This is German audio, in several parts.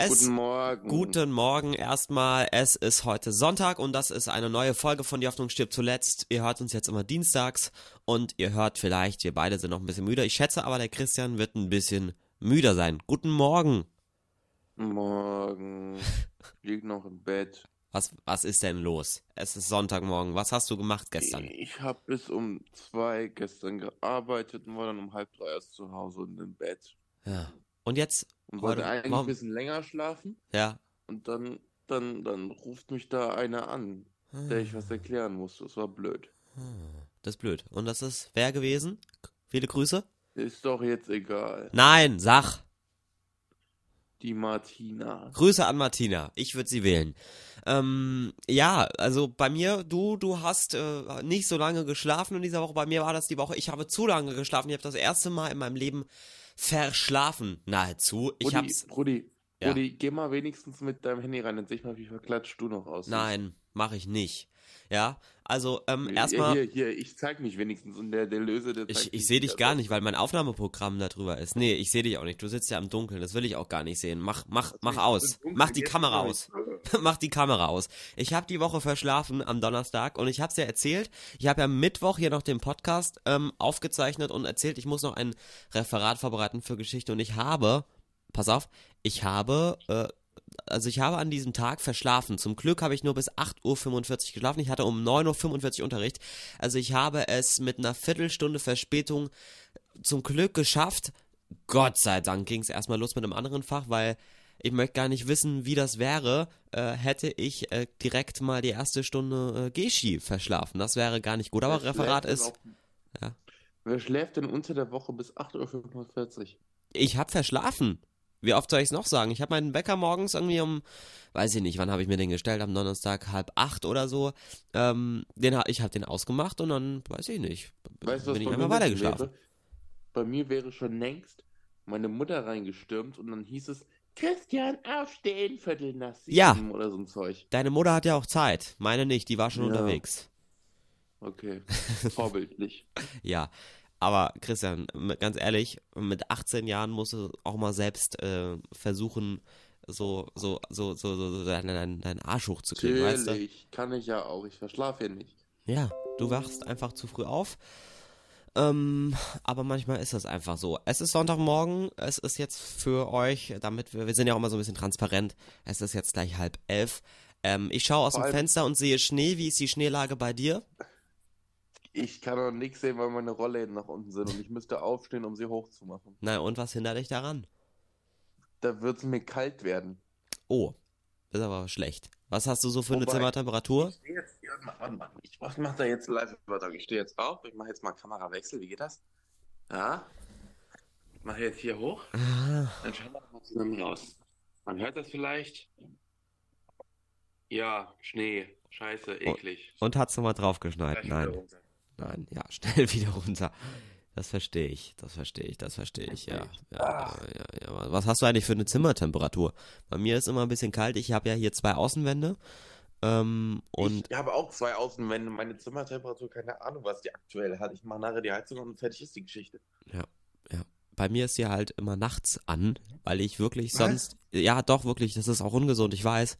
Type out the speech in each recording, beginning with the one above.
Es Guten Morgen. Guten Morgen erstmal. Es ist heute Sonntag und das ist eine neue Folge von Die Hoffnung stirbt zuletzt. Ihr hört uns jetzt immer dienstags und ihr hört vielleicht, wir beide sind noch ein bisschen müde. Ich schätze aber, der Christian wird ein bisschen müder sein. Guten Morgen. Morgen. Lieg noch im Bett. Was, was ist denn los? Es ist Sonntagmorgen. Was hast du gemacht gestern? Ich habe bis um zwei gestern gearbeitet und war dann um halb drei erst zu Hause und im Bett. Ja. Und jetzt? Und wollte Heute- eigentlich warum- ein bisschen länger schlafen. Ja. Und dann, dann, dann ruft mich da einer an, der ich was erklären musste. Das war blöd. Das ist blöd. Und das ist wer gewesen? Viele Grüße? Ist doch jetzt egal. Nein, sag. Die Martina. Grüße an Martina. Ich würde sie wählen. Ähm, ja, also bei mir, du, du hast äh, nicht so lange geschlafen in dieser Woche. Bei mir war das die Woche. Ich habe zu lange geschlafen. Ich habe das erste Mal in meinem Leben verschlafen, nahezu. Ich Rudi, hab's. Rudi, Ja. Rudi, geh mal wenigstens mit deinem Handy rein und seh mal, wie verklatscht du noch aussiehst. Nein, mache ich nicht. Ja, also ähm, erstmal. Hier, hier, ich zeig mich wenigstens und der, der Löse, der Ich, ich sehe dich wieder gar nicht, weil mein Aufnahmeprogramm da drüber ist. Nee, ich sehe dich auch nicht. Du sitzt ja im Dunkeln. Das will ich auch gar nicht sehen. Mach, mach, mach aus. Mach die Kamera aus. Mach die Kamera aus. Ich habe die Woche verschlafen am Donnerstag und ich habe es ja erzählt. Ich habe ja Mittwoch hier noch den Podcast ähm, aufgezeichnet und erzählt, ich muss noch ein Referat vorbereiten für Geschichte und ich habe, pass auf, ich habe, äh, also ich habe an diesem Tag verschlafen. Zum Glück habe ich nur bis 8.45 Uhr geschlafen. Ich hatte um 9.45 Uhr Unterricht. Also ich habe es mit einer Viertelstunde Verspätung zum Glück geschafft. Gott sei Dank ging es erstmal los mit einem anderen Fach, weil ich möchte gar nicht wissen, wie das wäre, äh, hätte ich äh, direkt mal die erste Stunde äh, Geschi verschlafen. Das wäre gar nicht gut. Aber Wer Referat ist, Ja. Wer schläft denn unter der Woche bis 8.45 Uhr? ich habe verschlafen. Wie oft soll ich es noch sagen? Ich habe meinen Wecker morgens irgendwie um, weiß ich nicht, wann habe ich mir den gestellt? Am Donnerstag halb acht oder so. Ähm, den, ich habe den ausgemacht und dann, weiß ich nicht, Weißt bin ich einfach weitergeschlafen. wäre? Bei mir wäre schon längst meine Mutter reingestürmt und dann hieß es, Christian, aufstehen, Viertel nach sieben Ja. oder so ein Zeug. Deine Mutter hat ja auch Zeit. Meine nicht, die war schon Ja. unterwegs. Okay, vorbildlich. Ja, aber Christian, ganz ehrlich, mit 18 Jahren musst du auch mal selbst äh, versuchen, so, so, so, so, so, so deinen dein, dein Arsch hochzukriegen, weißt du? Natürlich, kann ich ja auch, ich verschlafe ja nicht. Ja, du wachst einfach zu früh auf. Ähm, aber manchmal ist das einfach so. Es ist Sonntagmorgen, es ist jetzt für euch, damit wir, wir sind ja auch immer so ein bisschen transparent, es ist jetzt gleich halb elf. Ähm, ich schaue aus Vor dem Fenster und sehe Schnee. Wie ist die Schneelage bei dir? Ich kann auch nichts sehen, weil meine Rollläden nach unten sind und ich müsste aufstehen, um sie hochzumachen. Na, und was hindert dich daran? Da wird es mir kalt werden. Oh, das ist aber schlecht. Was hast du so für eine Wobei- Zimmertemperatur? Ich stehe jetzt, ja, warte mal, ich mach, da jetzt live Übertrag. Ich stehe jetzt auf, ich mache jetzt mal Kamerawechsel, wie geht das? Ja. Ich mache jetzt hier hoch, Ah, dann schauen wir mal zusammen raus. Man hört das vielleicht? Ja, Schnee, scheiße, eklig. Und hast du mal draufgeschneit? Nein, runter. Nein, ja, schnell wieder runter. Das verstehe ich, das verstehe ich, das verstehe ich, ja. Ja, ja, ja, ja. Was hast du eigentlich für eine Zimmertemperatur? Bei mir ist immer ein bisschen kalt. Ich habe ja hier zwei Außenwände. Ähm, und ich habe auch zwei Außenwände, meine Zimmertemperatur, keine Ahnung, was die aktuell hat. Ich mache nachher die Heizung und fertig ist die Geschichte. bei mir ist sie halt immer nachts an, weil ich wirklich Was? sonst, ja doch wirklich, das ist auch ungesund, ich weiß,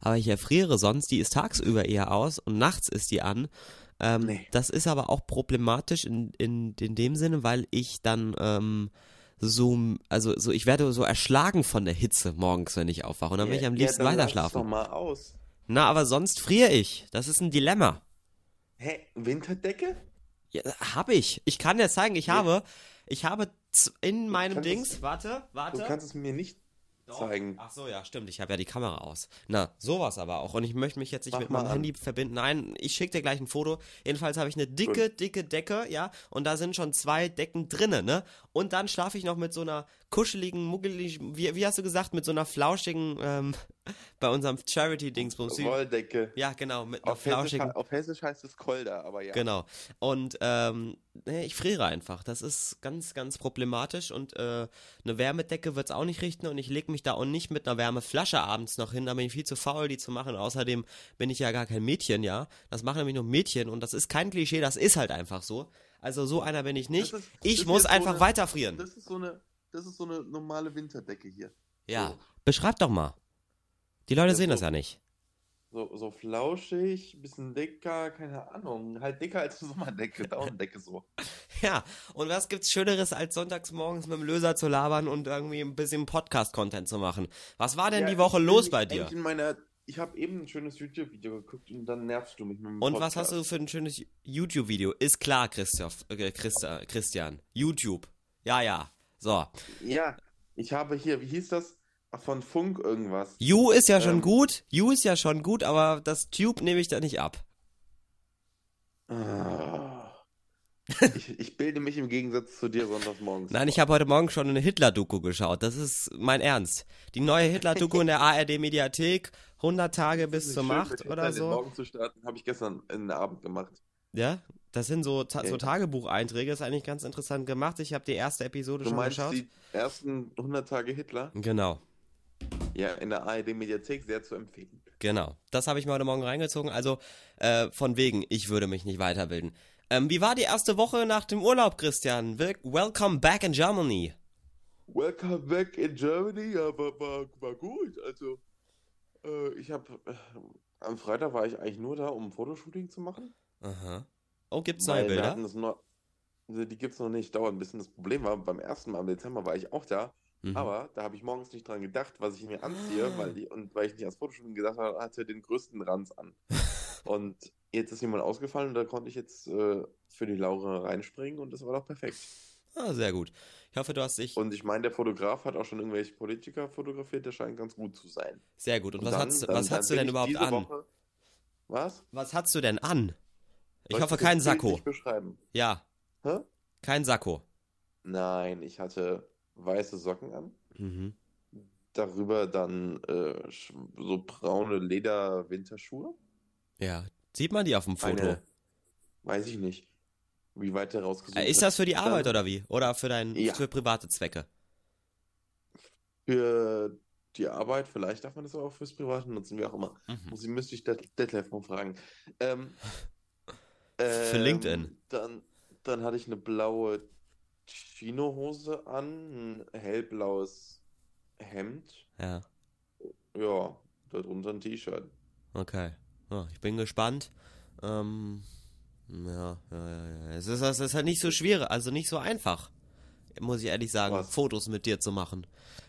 aber ich erfriere sonst, die ist tagsüber eher aus und nachts ist die an. Ähm, Nee. Das ist aber auch problematisch in, in, in dem Sinne, weil ich dann ähm, so, also so, ich werde so erschlagen von der Hitze morgens, wenn ich aufwache und dann will ich am liebsten ja, dann weiter lass es doch schlafen. mal aus. Na, aber sonst friere ich. Das ist ein Dilemma. Hä, Winterdecke? Ja, hab ich. Ich kann dir zeigen, ich Ja. habe, ich habe in meinem Dings, es- warte, warte. Du kannst es mir nicht Doch. zeigen. Ach so, ja, stimmt. Ich habe ja die Kamera aus. Na, sowas aber auch. Und ich möchte mich jetzt nicht Mach mit meinem an. Handy verbinden. Nein, ich schicke dir gleich ein Foto. Jedenfalls habe ich eine dicke, dicke Decke, ja. Und da sind schon zwei Decken drinne, ne? Und dann schlafe ich noch mit so einer kuscheligen, muggeligen, wie, wie hast du gesagt, mit so einer flauschigen, ähm, bei unserem Charity-Dingsbums. Rolldecke. Ja, genau, mit Auf Hessisch, auf Hessisch heißt es Kolder, aber ja. Genau. Und ähm, ich friere einfach. Das ist ganz, ganz problematisch. Und äh, eine Wärmedecke wird es auch nicht richten. Und ich lege mich da auch nicht mit einer Wärmeflasche abends noch hin. Da bin ich viel zu faul, die zu machen. Außerdem bin ich ja gar kein Mädchen, ja. Das machen nämlich nur Mädchen. Und das ist kein Klischee, das ist halt einfach so. Also so einer bin ich nicht. Ist- ich muss ist so einfach eine- weiterfrieren. Das ist so eine, das ist so eine normale Winterdecke hier. Ja. Beschreib doch mal. Die Leute Ja, sehen das so- ja nicht. So, so flauschig, bisschen dicker, keine Ahnung. Halt dicker als eine Sommerdecke, Daunendecke so. Ja, und was gibt's Schöneres, als sonntags morgens mit dem Löser zu labern und irgendwie ein bisschen Podcast-Content zu machen? Was war denn Ja, die Woche los bei dir? ich habe eben ein schönes YouTube-Video geguckt und dann nervst du mich mit dem Und was Podcast. hast du für ein schönes YouTube-Video? Ist klar, Christoph, äh, Christa, Christian. YouTube. Ja, ja. So. Ja, ich habe hier, wie hieß das? Von Funk irgendwas. You ist ja schon Ähm. gut. You ist ja schon gut, aber das Tube nehme ich da nicht ab. Ah. ich, ich bilde mich im Gegensatz zu dir sonntags morgens. Nein, ich habe heute Morgen schon eine Hitler-Doku geschaut. Das ist mein Ernst. Die neue Hitler-Doku in der ARD-Mediathek. 100 Tage bis zur Macht oder so. Morgen zu starten, habe ich gestern in den Abend gemacht. Ja, das sind so, ta so Ja. Tagebucheinträge. Ist eigentlich ganz interessant gemacht. Ich habe die erste Episode Du schon meinst geschaut. die ersten 100 Tage Hitler? Genau. Ja, in der ARD-Mediathek sehr zu empfehlen. Genau, das habe ich mir heute Morgen reingezogen. Also äh, von wegen, ich würde mich nicht weiterbilden. Ähm, wie war die erste Woche nach dem Urlaub, Christian? Wel welcome back in Germany. Welcome back in Germany, aber war, war gut. Also, äh, ich habe äh, am Freitag war ich eigentlich nur da, um ein Fotoshooting zu machen. Aha. Oh, gibt's neue Bilder? noch, also die gibt's noch nicht, dauert ein bisschen. Das Problem war, beim ersten Mal im Dezember war ich auch da, Mhm. aber da habe ich morgens nicht dran gedacht, was ich mir anziehe, weil die, und weil ich nicht ans Fotoshooting gedacht habe, hatte den größten Ranz an. und jetzt ist jemand ausgefallen und da konnte ich jetzt äh, für die Laura reinspringen und das war doch perfekt. Ah, sehr gut. Ich hoffe, du hast dich. Und ich meine, der Fotograf hat auch schon irgendwelche Politiker fotografiert, der scheint ganz gut zu sein. Sehr gut. Und was dann- hast, dann- was dann hast du denn überhaupt an? Woche- Was? Was hast du denn an? Ich Soll hoffe, kein Sakko. beschreiben? Ja, Hä? kein Sakko. Nein, ich hatte weiße Socken an. Mhm. Darüber dann äh, so braune Leder-Winterschuhe. Ja. Sieht man die auf dem Foto? Eine, weiß ich nicht, wie weit der rausgesucht Äh, ist das für die Dann Arbeit oder wie? Oder für dein Ja. für private Zwecke? Für die Arbeit, vielleicht darf man das aber auch fürs Private nutzen, wie auch immer. Mhm. Ich, müsste ich Det- Detlef mal fragen. Ähm, Für ähm, LinkedIn. Dann, dann hatte ich eine blaue Chinohose an, ein hellblaues Hemd. Ja. Ja, darunter ein T-Shirt. Okay. Ja, ich bin gespannt. Ähm, ja, ja, ja. Es ist, es ist halt nicht so schwer, also nicht so einfach. Muss ich ehrlich sagen, Was? Fotos mit dir zu machen.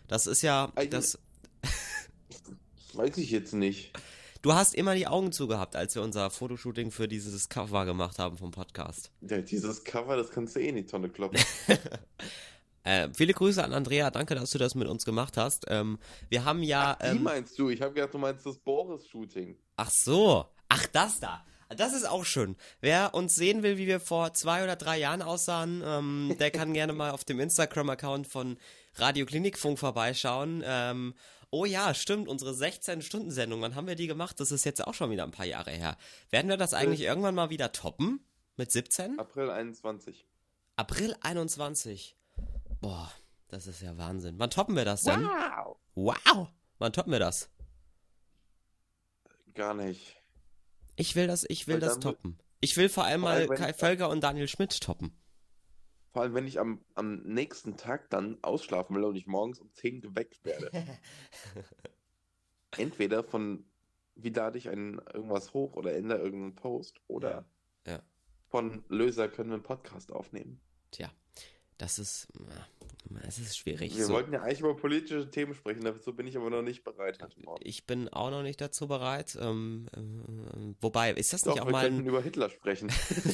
Das ist ja, Eigentlich- das, Weiß ich jetzt nicht. Du hast immer die Augen zugehabt, als wir unser Fotoshooting für dieses Cover gemacht haben vom Podcast. Ja, dieses Cover, das kannst du eh in die Tonne kloppen. Äh, viele Grüße an Andrea, danke, dass du das mit uns gemacht hast. Ähm, wir haben ja, Wie ähm, meinst du? Ich habe gedacht, du meinst das Boris-Shooting. Ach so. Ach, das da. Das ist auch schön. Wer uns sehen will, wie wir vor zwei oder drei Jahren aussahen, ähm, der kann gerne mal auf dem Instagram-Account von Radio Klinikfunk vorbeischauen. Oh ja, stimmt, unsere 16-Stunden-Sendung, wann haben wir die gemacht? Das ist jetzt auch schon wieder ein paar Jahre her. Werden wir das eigentlich irgendwann mal wieder toppen? Mit 17? April 21. April 21. Boah, das ist ja Wahnsinn. Wann toppen wir das denn? Wow! Wow! Wann toppen wir das? Gar nicht. Ich will das, ich will Weil das toppen. Ich will vor allem mal Kai Völker und Daniel Schmidt toppen. Vor allem, wenn ich am, am nächsten Tag dann ausschlafen will und ich morgens um 10 geweckt werde. Entweder von, wie lade ich ein, irgendwas hoch oder ändere irgendeinen Post oder Ja. Ja. von Löser können wir einen Podcast aufnehmen. Tja, das ist, ja, es ist schwierig. Wir So, wollten ja eigentlich über politische Themen sprechen, dazu bin ich aber noch nicht bereit heute Morgen. ich bin auch noch nicht dazu bereit. Ähm, ähm, wobei, ist das Doch, nicht auch wir mal könnten ein... über Hitler sprechen.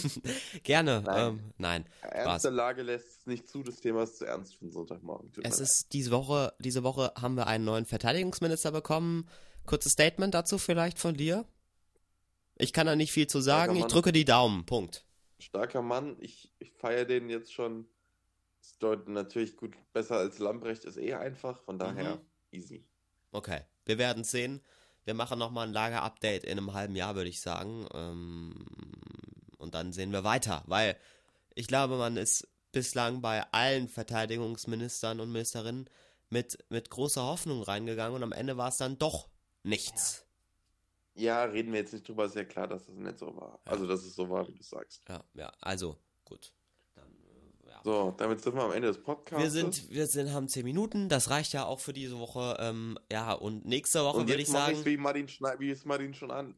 Gerne. Nein. Ähm, nein. Ernste Lage lässt es nicht zu, das Thema ist zu ernst für den Sonntagmorgen. Tut Es ist diese Woche, diese Woche haben wir einen neuen Verteidigungsminister bekommen. Kurzes Statement dazu vielleicht von dir. Ich kann da nicht viel zu sagen. Ich drücke die Daumen. Punkt. Starker Mann, ich, ich feiere den jetzt schon. Dort natürlich gut, besser als Lambrecht ist eh einfach, von daher Mhm. easy. Okay, wir werden sehen. Wir machen nochmal ein Lager-Update in einem halben Jahr, würde ich sagen. Ähm, und dann sehen wir weiter, weil ich glaube, man ist bislang bei allen Verteidigungsministern und Ministerinnen mit, mit großer Hoffnung reingegangen und am Ende war es dann doch nichts. Ja, reden wir jetzt nicht drüber, ist ja klar, dass das nicht so war. Ja. Also, dass es so war, wie du sagst. Ja, ja, also, gut. So, damit sind wir am Ende des Podcasts. Wir sind, wir sind, haben 10 Minuten, das reicht ja auch für diese Woche. Ähm, ja, und nächste Woche Und würde ich sagen. wie Martin Schneider, wie es Martin schon an,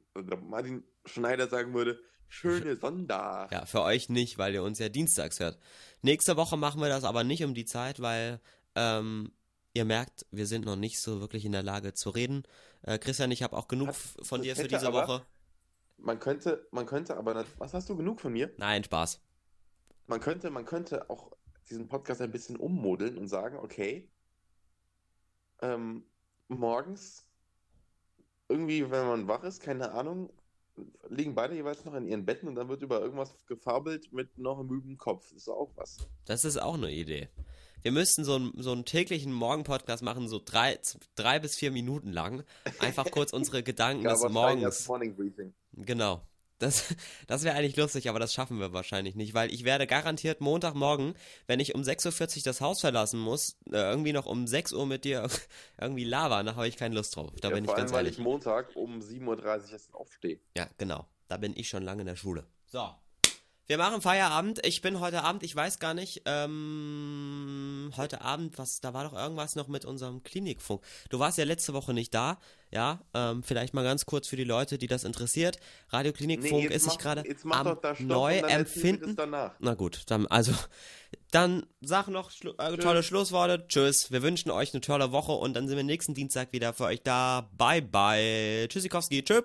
Martin Schneider sagen würde, schöne Sonntag. Ja, für euch nicht, weil ihr uns ja dienstags hört. Nächste Woche machen wir das aber nicht um die Zeit, weil ähm, ihr merkt, wir sind noch nicht so wirklich in der Lage zu reden. Äh, Christian, ich habe auch genug Hat- von dir für diese aber- Woche. Man könnte, man könnte aber, was hast du genug von mir? Nein, Spaß. Man könnte, man könnte auch diesen Podcast ein bisschen ummodeln und sagen, okay, ähm, morgens irgendwie, wenn man wach ist, keine Ahnung, liegen beide jeweils noch in ihren Betten und dann wird über irgendwas gefabelt mit noch einem müden Kopf. Das ist auch was. Das ist auch eine Idee. Wir müssten so, einen- so einen täglichen Morgen-Podcast machen, so drei, drei bis vier Minuten lang. Einfach kurz unsere Gedanken des Morgens. Morning Briefing. Genau. Das, das wäre eigentlich lustig, aber das schaffen wir wahrscheinlich nicht, weil ich werde garantiert Montagmorgen, wenn ich um 6.40 Uhr das Haus verlassen muss, äh, irgendwie noch um 6 Uhr mit dir irgendwie labern, da habe ich keine Lust drauf. Da Ja, bin ich vor ganz allem, weil ehrlich. ich Montag um 7.30 Uhr erst aufstehe. Ja, genau. Da bin ich schon lange in der Schule. So. Wir machen Feierabend. Ich bin heute Abend, ich weiß gar nicht, ähm, heute Abend, was, da war doch irgendwas noch mit unserem Klinikfunk. Du warst ja letzte Woche nicht da, ja, ähm, vielleicht mal ganz kurz für die Leute, die das interessiert. Radio Klinikfunk jetzt ist sich gerade am neu empfinden. Na gut, dann, also, dann sag noch schlu äh, tolle Schlussworte. Tschüss. Wir wünschen euch eine tolle Woche und dann sind wir nächsten Dienstag wieder für euch da. Bye, bye. Tschüssikowski. Tschüss.